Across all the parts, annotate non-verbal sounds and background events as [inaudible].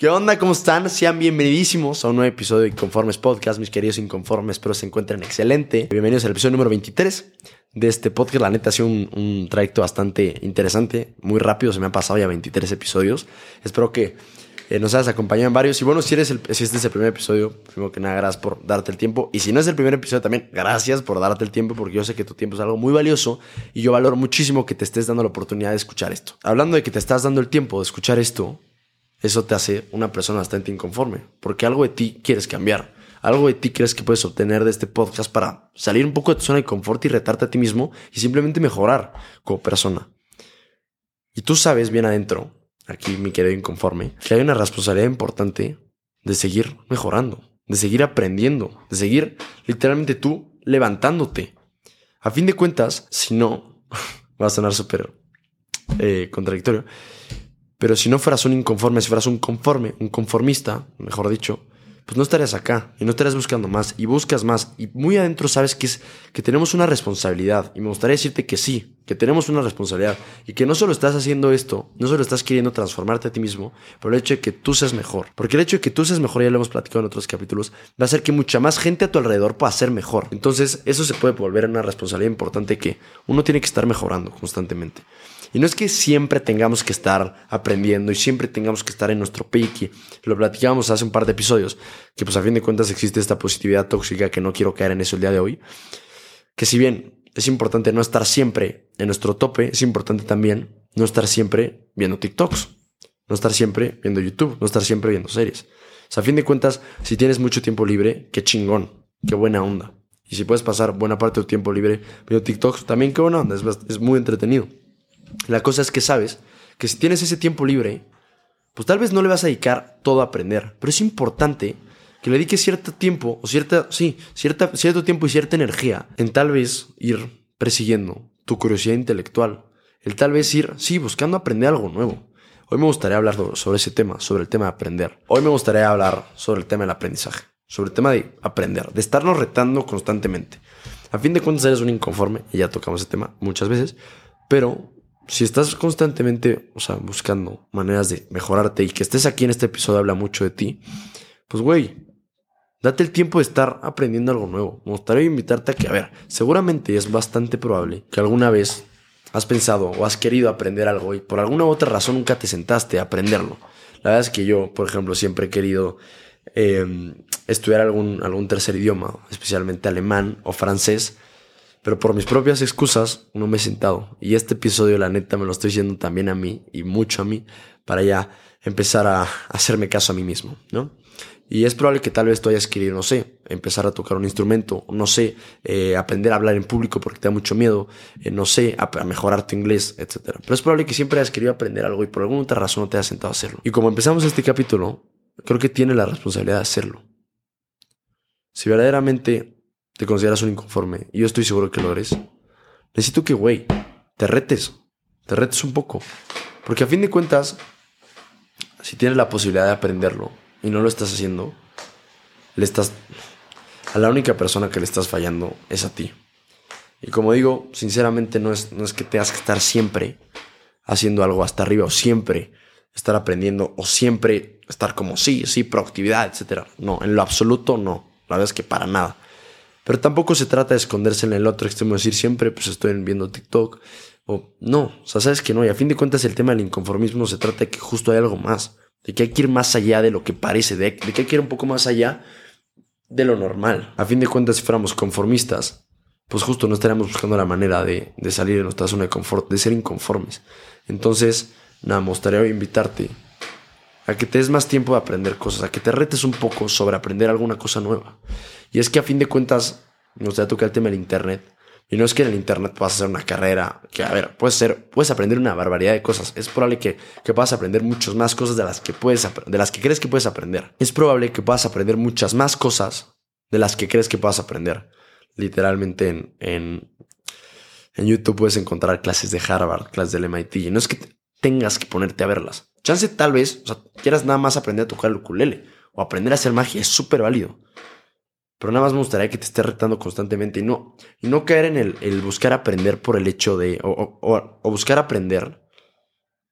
¿Qué onda? ¿Cómo están? Sean bienvenidísimos a un nuevo episodio de Inconformes Podcast, mis queridos inconformes, espero se encuentren excelente. Bienvenidos al episodio número 23 de este podcast. La neta ha sido un, trayecto bastante interesante, muy rápido, se me han pasado ya 23 episodios. Espero que eh, nos hayas acompañado en varios. Y bueno, si, eres si este es el primer episodio, primero que nada, gracias por darte el tiempo. Y si no es el primer episodio, también gracias por darte el tiempo, porque yo sé que tu tiempo es algo muy valioso y yo valoro muchísimo que te estés dando la oportunidad de escuchar esto. Hablando de que te estás dando el tiempo de escuchar esto, eso te hace una persona bastante inconforme, porque algo de ti quieres cambiar. Algo de ti crees que puedes obtener de este podcast para salir un poco de tu zona de confort y retarte a ti mismo y simplemente mejorar como persona. Y tú sabes bien adentro, aquí mi querido inconforme, que hay una responsabilidad importante de seguir mejorando, de seguir aprendiendo, de seguir literalmente tú levantándote. A fin de cuentas, si no, [laughs] va a sonar súper eh, contradictorio, pero si no fueras un inconforme, si fueras un conforme, un conformista, mejor dicho, pues no estarías acá y no estarías buscando más. Y buscas más. Y muy adentro sabes que es que tenemos una responsabilidad. Y me gustaría decirte que sí, que tenemos una responsabilidad. Y que no solo estás haciendo esto, no solo estás queriendo transformarte a ti mismo, pero el hecho de que tú seas mejor, porque el hecho de que tú seas mejor ya lo hemos platicado en otros capítulos, va a hacer que mucha más gente a tu alrededor pueda ser mejor. Entonces, eso se puede volver una responsabilidad importante que uno tiene que estar mejorando constantemente. Y no es que siempre tengamos que estar aprendiendo y siempre tengamos que estar en nuestro. Y lo platicábamos hace un par de episodios, que pues a fin de cuentas existe esta positividad tóxica que no quiero caer en eso el día de hoy. Que si bien es importante no estar siempre en nuestro tope, es importante también no estar siempre viendo TikToks, no estar siempre viendo YouTube, no estar siempre viendo series. O sea, a fin de cuentas, si tienes mucho tiempo libre, qué chingón, qué buena onda. Y si puedes pasar buena parte de tu tiempo libre viendo TikToks, también qué buena onda, es muy entretenido. La cosa es que sabes que si tienes ese tiempo libre, pues tal vez no le vas a dedicar todo a aprender, pero es importante que le dediques cierto tiempo o cierta, sí, cierta, cierto tiempo y cierta energía en tal vez ir persiguiendo tu curiosidad intelectual, el tal vez ir, sí, buscando aprender algo nuevo. Hoy me gustaría hablar sobre ese tema, sobre el tema de aprender. Hoy me gustaría hablar sobre el tema del aprendizaje, sobre el tema de aprender, de estarnos retando constantemente. A fin de cuentas eres un inconforme, y ya tocamos ese tema muchas veces, pero si estás constantemente, o sea, buscando maneras de mejorarte y que estés aquí en este episodio habla mucho de ti, pues güey, date el tiempo de estar aprendiendo algo nuevo. Me gustaría invitarte a que, a ver, seguramente es bastante probable que alguna vez has pensado o has querido aprender algo y por alguna u otra razón nunca te sentaste a aprenderlo. La verdad es que yo, por ejemplo, siempre he querido eh, estudiar algún, algún tercer idioma, especialmente alemán o francés pero por mis propias excusas no me he sentado. Y este episodio, la neta, me lo estoy diciendo también a mí y mucho a mí para ya empezar a hacerme caso a mí mismo, ¿no? Y es probable que tal vez tú hayas querido, no sé, empezar a tocar un instrumento, no sé, eh, aprender a hablar en público porque te da mucho miedo, eh, no sé, a, mejorar tu inglés, etc. Pero es probable que siempre hayas querido aprender algo y por alguna otra razón no te hayas sentado a hacerlo. Y como empezamos este capítulo, creo que tiene la responsabilidad de hacerlo. Si verdaderamente te consideras un inconforme, y yo estoy seguro que lo eres, necesito que, güey, te retes, te retes un poco. Porque a fin de cuentas, si tienes la posibilidad de aprenderlo y no lo estás haciendo, le estás... A la única persona que le estás fallando es a ti. Y como digo, sinceramente no es, no es que tengas que estar siempre haciendo algo hasta arriba o siempre estar aprendiendo o siempre estar como sí, sí, proactividad, etc. No, en lo absoluto no. La verdad es que para nada. Pero tampoco se trata de esconderse en el otro extremo, decir siempre, pues estoy viendo TikTok. O no, o sea, sabes que no. Y a fin de cuentas, el tema del inconformismo se trata de que justo hay algo más. De que hay que ir más allá de lo que parece, de, que hay que ir un poco más allá de lo normal. A fin de cuentas, si fuéramos conformistas, pues justo no estaríamos buscando la manera de, de salir de nuestra zona de confort, de ser inconformes. Entonces, nada, me gustaría invitarte a que te des más tiempo de aprender cosas, a que te retes un poco sobre aprender alguna cosa nueva. Y es que a fin de cuentas, nos da tocar el tema del Internet. Y no es que en el Internet puedas hacer una carrera, que a ver, puedes, ser, puedes aprender una barbaridad de cosas. Es probable que, que puedas aprender muchas más cosas de las, que puedes, de las que crees que puedes aprender. Es probable que puedas aprender muchas más cosas de las que crees que puedas aprender. Literalmente en, en, en YouTube puedes encontrar clases de Harvard, clases del MIT. Y no es que tengas que ponerte a verlas. Chance tal vez, o sea, quieras nada más aprender a tocar el ukulele o aprender a hacer magia, es súper válido. Pero nada más me gustaría que te estés retando constantemente y no, y no caer en el, buscar aprender por el hecho de, o, buscar aprender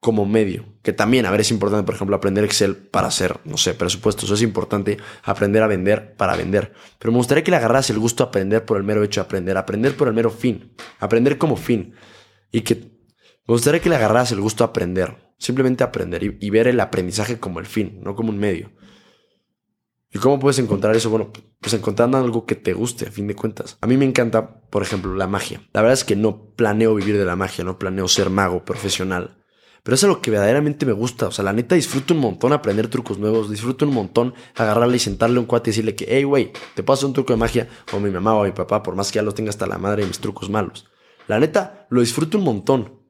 como medio, que también, a ver, es importante, por ejemplo, aprender Excel para hacer, no sé, presupuestos. es importante aprender a vender para vender. Pero me gustaría que le agarras el gusto a aprender por el mero hecho de aprender, aprender por el mero fin, aprender como fin. Y que me gustaría que le agarras el gusto a aprender, simplemente aprender y, ver el aprendizaje como el fin, no como un medio. ¿Y cómo puedes encontrar eso? Bueno, pues encontrando algo que te guste, a fin de cuentas. A mí me encanta, por ejemplo, la magia. La verdad es que no planeo vivir de la magia, no planeo ser mago profesional. Pero es lo que verdaderamente me gusta. O sea, la neta disfruto un montón aprender trucos nuevos. Disfruto un montón agarrarle y sentarle a un cuate y decirle que, hey, güey, te paso un truco de magia. O mi mamá o mi papá, por más que ya los tenga hasta la madre de mis trucos malos. La neta, lo disfruto un montón.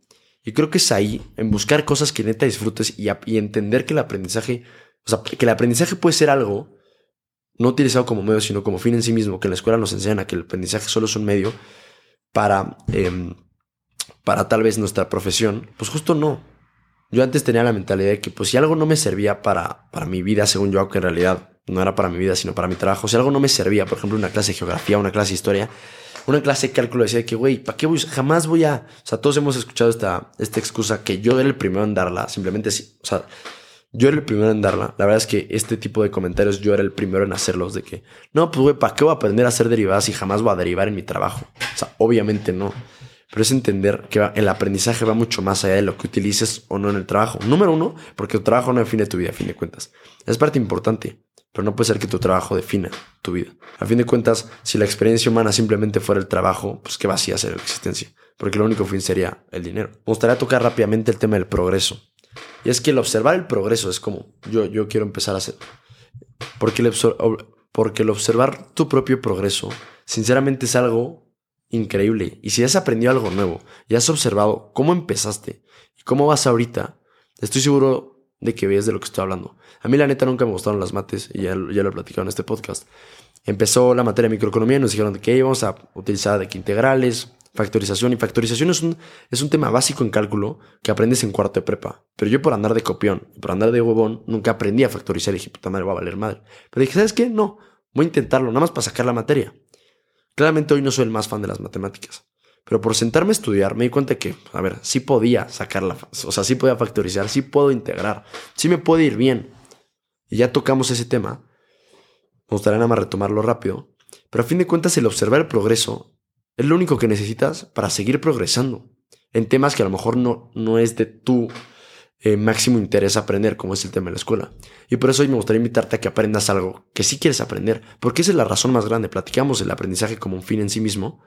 Y creo que es ahí, en buscar cosas que neta disfrutes y, y entender que el aprendizaje, o sea, que el aprendizaje puede ser algo no utilizado como medio, sino como fin en sí mismo, que en la escuela nos enseñan a que el aprendizaje solo es un medio para, em, para tal vez nuestra profesión, pues justo no. Yo antes tenía la mentalidad de que pues si algo no me servía para, para mi vida, según yo, aunque en realidad no era para mi vida, sino para mi trabajo, si algo no me servía, por ejemplo, una clase de geografía, una clase de historia, una clase de cálculo decía que, güey, ¿para qué voy? Jamás voy a... O sea, todos hemos escuchado esta, esta excusa que yo era el primero en darla, simplemente sí. O sea, yo era el primero en darla. La verdad es que este tipo de comentarios yo era el primero en hacerlos. De que, no, pues, güey, ¿para qué voy a aprender a hacer derivadas si jamás voy a derivar en mi trabajo? O sea, obviamente no pero es entender que el aprendizaje va mucho más allá de lo que utilices o no en el trabajo. Número uno, porque tu trabajo no define tu vida, a fin de cuentas. Es parte importante, pero no puede ser que tu trabajo defina tu vida. A fin de cuentas, si la experiencia humana simplemente fuera el trabajo, pues qué vacía ser la existencia, porque lo único fin sería el dinero. Me gustaría tocar rápidamente el tema del progreso. Y es que el observar el progreso es como yo, yo quiero empezar a hacer. Porque el, porque el observar tu propio progreso, sinceramente es algo increíble. Y si has aprendido algo nuevo y has observado cómo empezaste y cómo vas ahorita, estoy seguro de que ves de lo que estoy hablando. A mí la neta nunca me gustaron las mates y ya, ya lo he platicado en este podcast. Empezó la materia de microeconomía y nos dijeron que íbamos a utilizar de que integrales, factorización. Y factorización es un, es un tema básico en cálculo que aprendes en cuarto de prepa. Pero yo por andar de copión, por andar de huevón, nunca aprendí a factorizar y dije, puta madre, va a valer madre. Pero dije, ¿sabes qué? No, voy a intentarlo, nada más para sacar la materia. Claramente hoy no soy el más fan de las matemáticas, pero por sentarme a estudiar me di cuenta que, a ver, sí podía sacarla, o sea, sí podía factorizar, sí puedo integrar, sí me puede ir bien. Y ya tocamos ese tema. Me gustaría nada más retomarlo rápido. Pero a fin de cuentas, el observar el progreso es lo único que necesitas para seguir progresando en temas que a lo mejor no, no es de tu eh, máximo interés aprender, como es el tema de la escuela. Y por eso hoy me gustaría invitarte a que aprendas algo que sí quieres aprender, porque esa es la razón más grande. Platicamos el aprendizaje como un fin en sí mismo.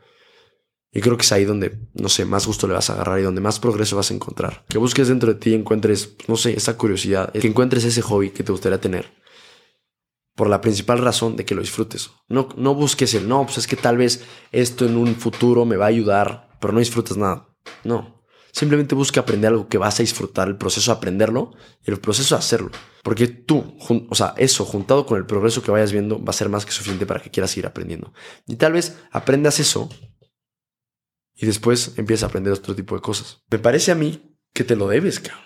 Y creo que es ahí donde, no sé, más gusto le vas a agarrar y donde más progreso vas a encontrar. Que busques dentro de ti encuentres, no sé, esa curiosidad, que encuentres ese hobby que te gustaría tener. Por la principal razón de que lo disfrutes. No, no busques el, no, pues es que tal vez esto en un futuro me va a ayudar, pero no disfrutas nada. No, Simplemente busca aprender algo que vas a disfrutar, el proceso de aprenderlo y el proceso de hacerlo. Porque tú, o sea, eso juntado con el progreso que vayas viendo va a ser más que suficiente para que quieras seguir aprendiendo. Y tal vez aprendas eso y después empiezas a aprender otro tipo de cosas. Me parece a mí que te lo debes, cabrón.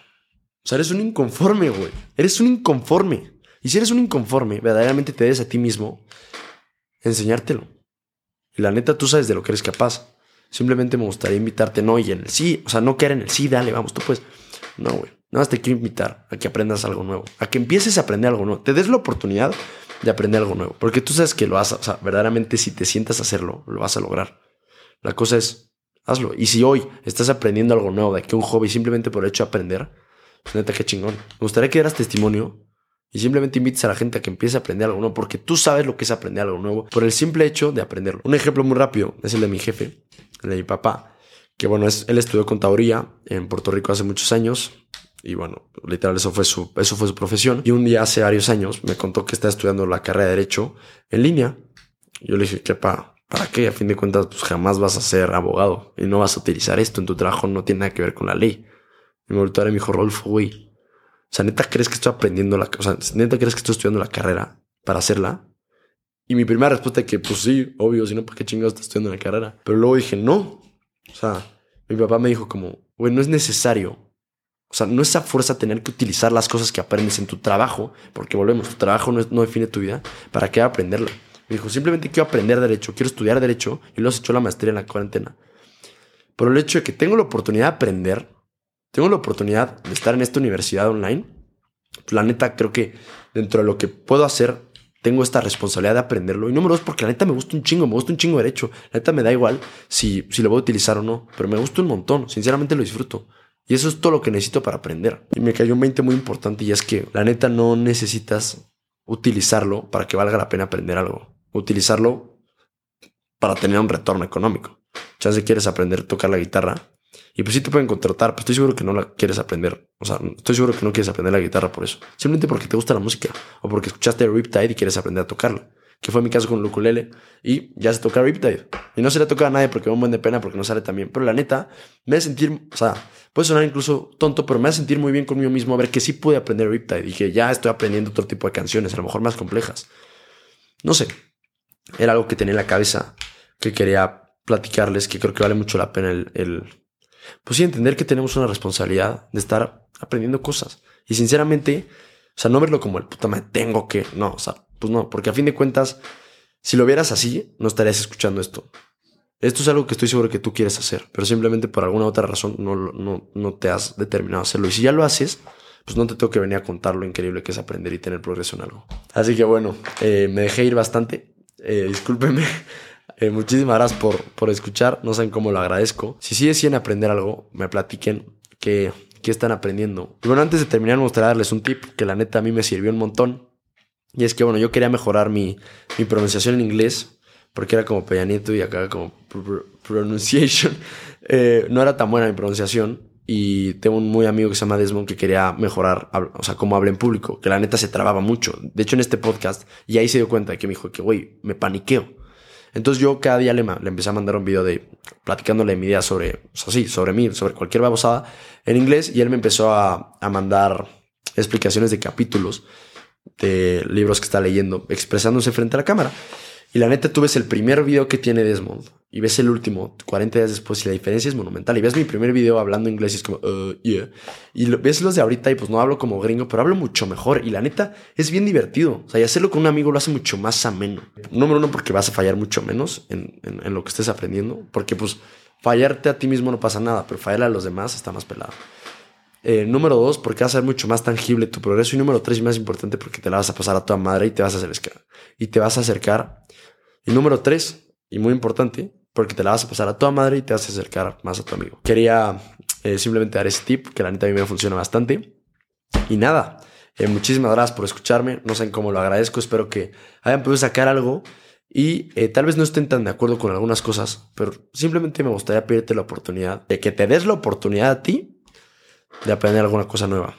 O sea, eres un inconforme, güey. Eres un inconforme. Y si eres un inconforme, verdaderamente te debes a ti mismo enseñártelo. Y la neta, tú sabes de lo que eres capaz. Simplemente me gustaría invitarte, no, y en el sí, o sea, no quedar en el sí, dale, vamos, tú pues. No, güey. Nada más te quiero invitar a que aprendas algo nuevo, a que empieces a aprender algo nuevo, te des la oportunidad de aprender algo nuevo, porque tú sabes que lo vas o sea, verdaderamente si te sientas a hacerlo, lo vas a lograr. La cosa es, hazlo. Y si hoy estás aprendiendo algo nuevo, de que un hobby simplemente por el hecho de aprender, pues neta, qué chingón. Me gustaría que dieras testimonio y simplemente invites a la gente a que empiece a aprender algo nuevo, porque tú sabes lo que es aprender algo nuevo por el simple hecho de aprenderlo. Un ejemplo muy rápido es el de mi jefe de mi papá, que bueno, es, él estudió contaduría en Puerto Rico hace muchos años. Y bueno, literal, eso fue, su, eso fue su profesión. Y un día hace varios años me contó que está estudiando la carrera de Derecho en línea. Yo le dije, ¿qué pa? ¿Para qué? A fin de cuentas, pues jamás vas a ser abogado y no vas a utilizar esto en tu trabajo, no tiene nada que ver con la ley. Y me volvió a mi hijo Rolfo, güey. O sea, neta, ¿crees que estoy aprendiendo la, o sea, neta, ¿crees que estoy estudiando la carrera para hacerla? Y mi primera respuesta es que, pues sí, obvio, si no, ¿para qué chingados estás estudiando la carrera? Pero luego dije, no. O sea, mi papá me dijo como, güey, no es necesario. O sea, no es a fuerza tener que utilizar las cosas que aprendes en tu trabajo, porque volvemos, tu trabajo no, no define tu vida, ¿para qué aprenderlo? Me dijo, simplemente quiero aprender derecho, quiero estudiar derecho, y luego se echó la maestría en la cuarentena. Pero el hecho de que tengo la oportunidad de aprender, tengo la oportunidad de estar en esta universidad online, pues la neta creo que dentro de lo que puedo hacer, tengo esta responsabilidad de aprenderlo. Y número dos, porque la neta me gusta un chingo, me gusta un chingo derecho. La neta me da igual si, si lo voy a utilizar o no, pero me gusta un montón, sinceramente lo disfruto. Y eso es todo lo que necesito para aprender. Y me cayó un 20 muy importante y es que la neta no necesitas utilizarlo para que valga la pena aprender algo. Utilizarlo para tener un retorno económico. Chance quieres aprender a tocar la guitarra y pues sí te pueden contratar, pero estoy seguro que no la quieres aprender. O sea, estoy seguro que no quieres aprender la guitarra por eso. Simplemente porque te gusta la música o porque escuchaste Riptide y quieres aprender a tocarla. Que fue mi caso con el ukulele y ya se toca Riptide. Y no se le toca a nadie porque me un buen de pena porque no sale tan bien. Pero la neta, me hace sentir, o sea, puede sonar incluso tonto, pero me hace sentir muy bien conmigo mismo a ver que sí pude aprender Riptide y que ya estoy aprendiendo otro tipo de canciones, a lo mejor más complejas. No sé, era algo que tenía en la cabeza que quería platicarles, que creo que vale mucho la pena el pues sí, entender que tenemos una responsabilidad de estar aprendiendo cosas. Y sinceramente, o sea, no verlo como el puta me tengo que, no, o sea, pues no, porque a fin de cuentas, si lo vieras así, no estarías escuchando esto. Esto es algo que estoy seguro que tú quieres hacer, pero simplemente por alguna otra razón no, no, no te has determinado a hacerlo. Y si ya lo haces, pues no te tengo que venir a contar lo increíble que es aprender y tener progreso en algo. Así que bueno, eh, me dejé ir bastante. Eh, discúlpeme. Eh, muchísimas gracias por, por escuchar. No saben cómo lo agradezco. Si sí deciden aprender algo, me platiquen qué, qué están aprendiendo. Y bueno, antes de terminar, me gustaría darles un tip que la neta a mí me sirvió un montón. Y es que, bueno, yo quería mejorar mi, mi pronunciación en inglés, porque era como Peña y acá como pronunciation. [laughs] Eh, no era tan buena mi pronunciación. Y tengo un muy amigo que se llama Desmond que quería mejorar, o sea, cómo habla en público, que la neta se trababa mucho. De hecho, en este podcast, y ahí se dio cuenta de que me dijo que, güey, me paniqueo. Entonces yo cada día le, le empecé a mandar un video de platicándole mi idea sobre, o sea, sí, sobre mí, sobre cualquier babosada en inglés y él me empezó a, a mandar explicaciones de capítulos de libros que está leyendo, expresándose frente a la cámara. Y la neta, tú ves el primer video que tiene Desmond y ves el último 40 días después y la diferencia es monumental. Y ves mi primer video hablando inglés y es como, uh, yeah. Y ves los de ahorita y pues no hablo como gringo, pero hablo mucho mejor. Y la neta, es bien divertido. O sea, y hacerlo con un amigo lo hace mucho más ameno. Número uno, porque vas a fallar mucho menos en, en, lo que estés aprendiendo. Porque pues fallarte a ti mismo no pasa nada, pero fallarle a los demás está más pelado. Eh, número dos, porque va a ser mucho más tangible tu progreso. Y número tres, y más importante, porque te la vas a pasar a tu madre y te vas a acercar. Y te vas a acercar. Y número tres, y muy importante, porque te la vas a pasar a tu madre y te vas a acercar más a tu amigo. Quería eh, simplemente dar ese tip, que la neta a mí me funciona bastante. Y nada, eh, muchísimas gracias por escucharme. No sé cómo lo agradezco. Espero que hayan podido sacar algo. Y tal vez no estén tan de acuerdo con algunas cosas, pero simplemente me gustaría pedirte la oportunidad de que te des la oportunidad a ti de aprender alguna cosa nueva.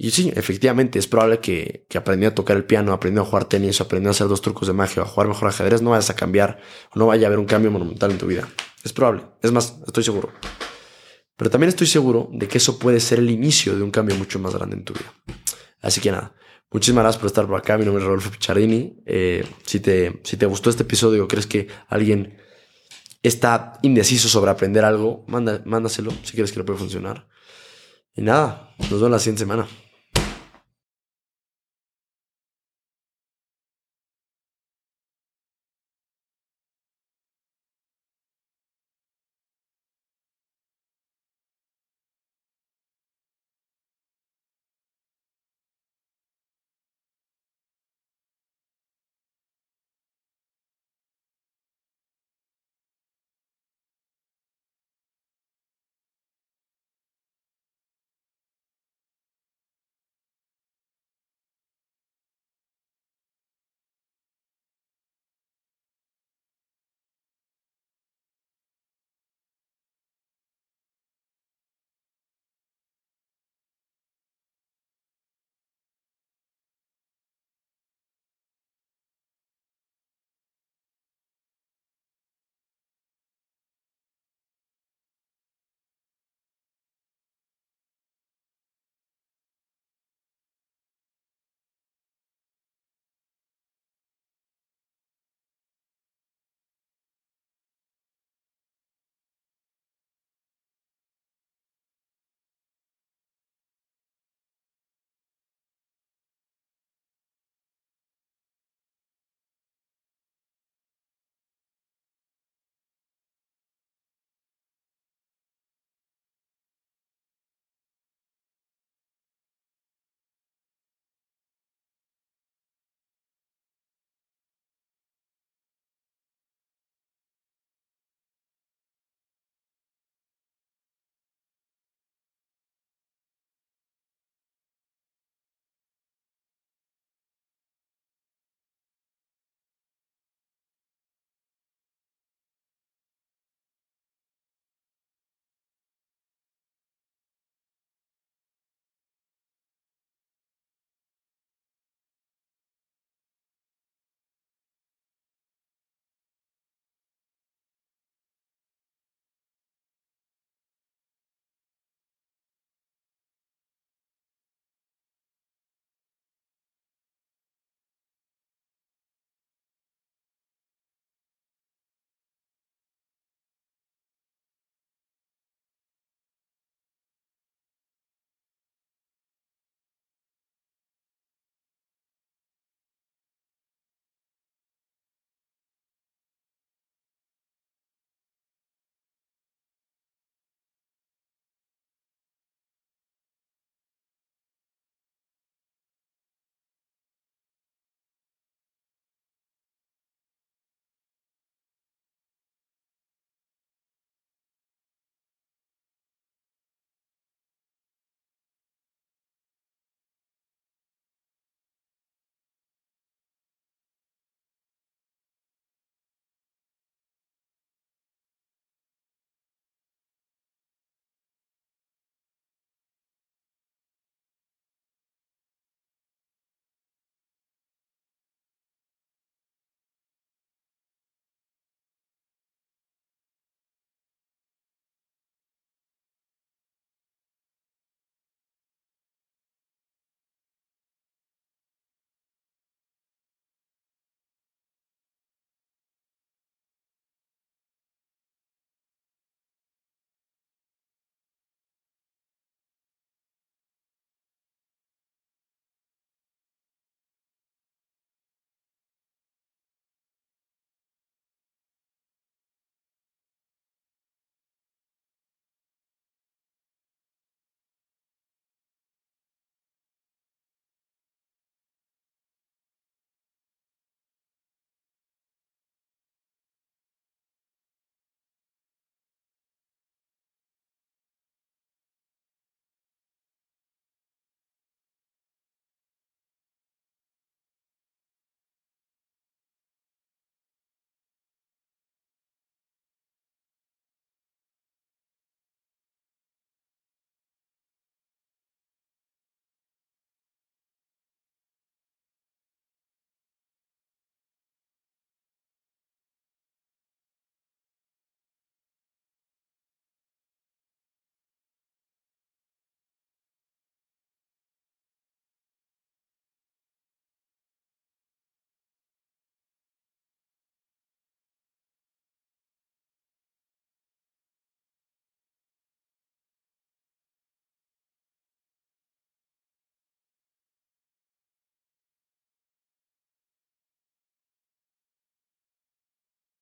Y sí, efectivamente, es probable que, que aprendiendo a tocar el piano, aprendiendo a jugar tenis, aprendiendo a hacer dos trucos de magia, a jugar mejor ajedrez, no vayas a cambiar no vaya a haber un cambio monumental en tu vida. Es probable, es más, estoy seguro. Pero también estoy seguro de que eso puede ser el inicio de un cambio mucho más grande en tu vida. Así que nada, muchísimas gracias por estar por acá. Mi nombre es Rodolfo Pichardini. Eh, si, te, si te gustó este episodio crees que alguien está indeciso sobre aprender algo, manda, mándaselo si quieres que lo pueda funcionar. Y nada, nos vemos la siguiente semana.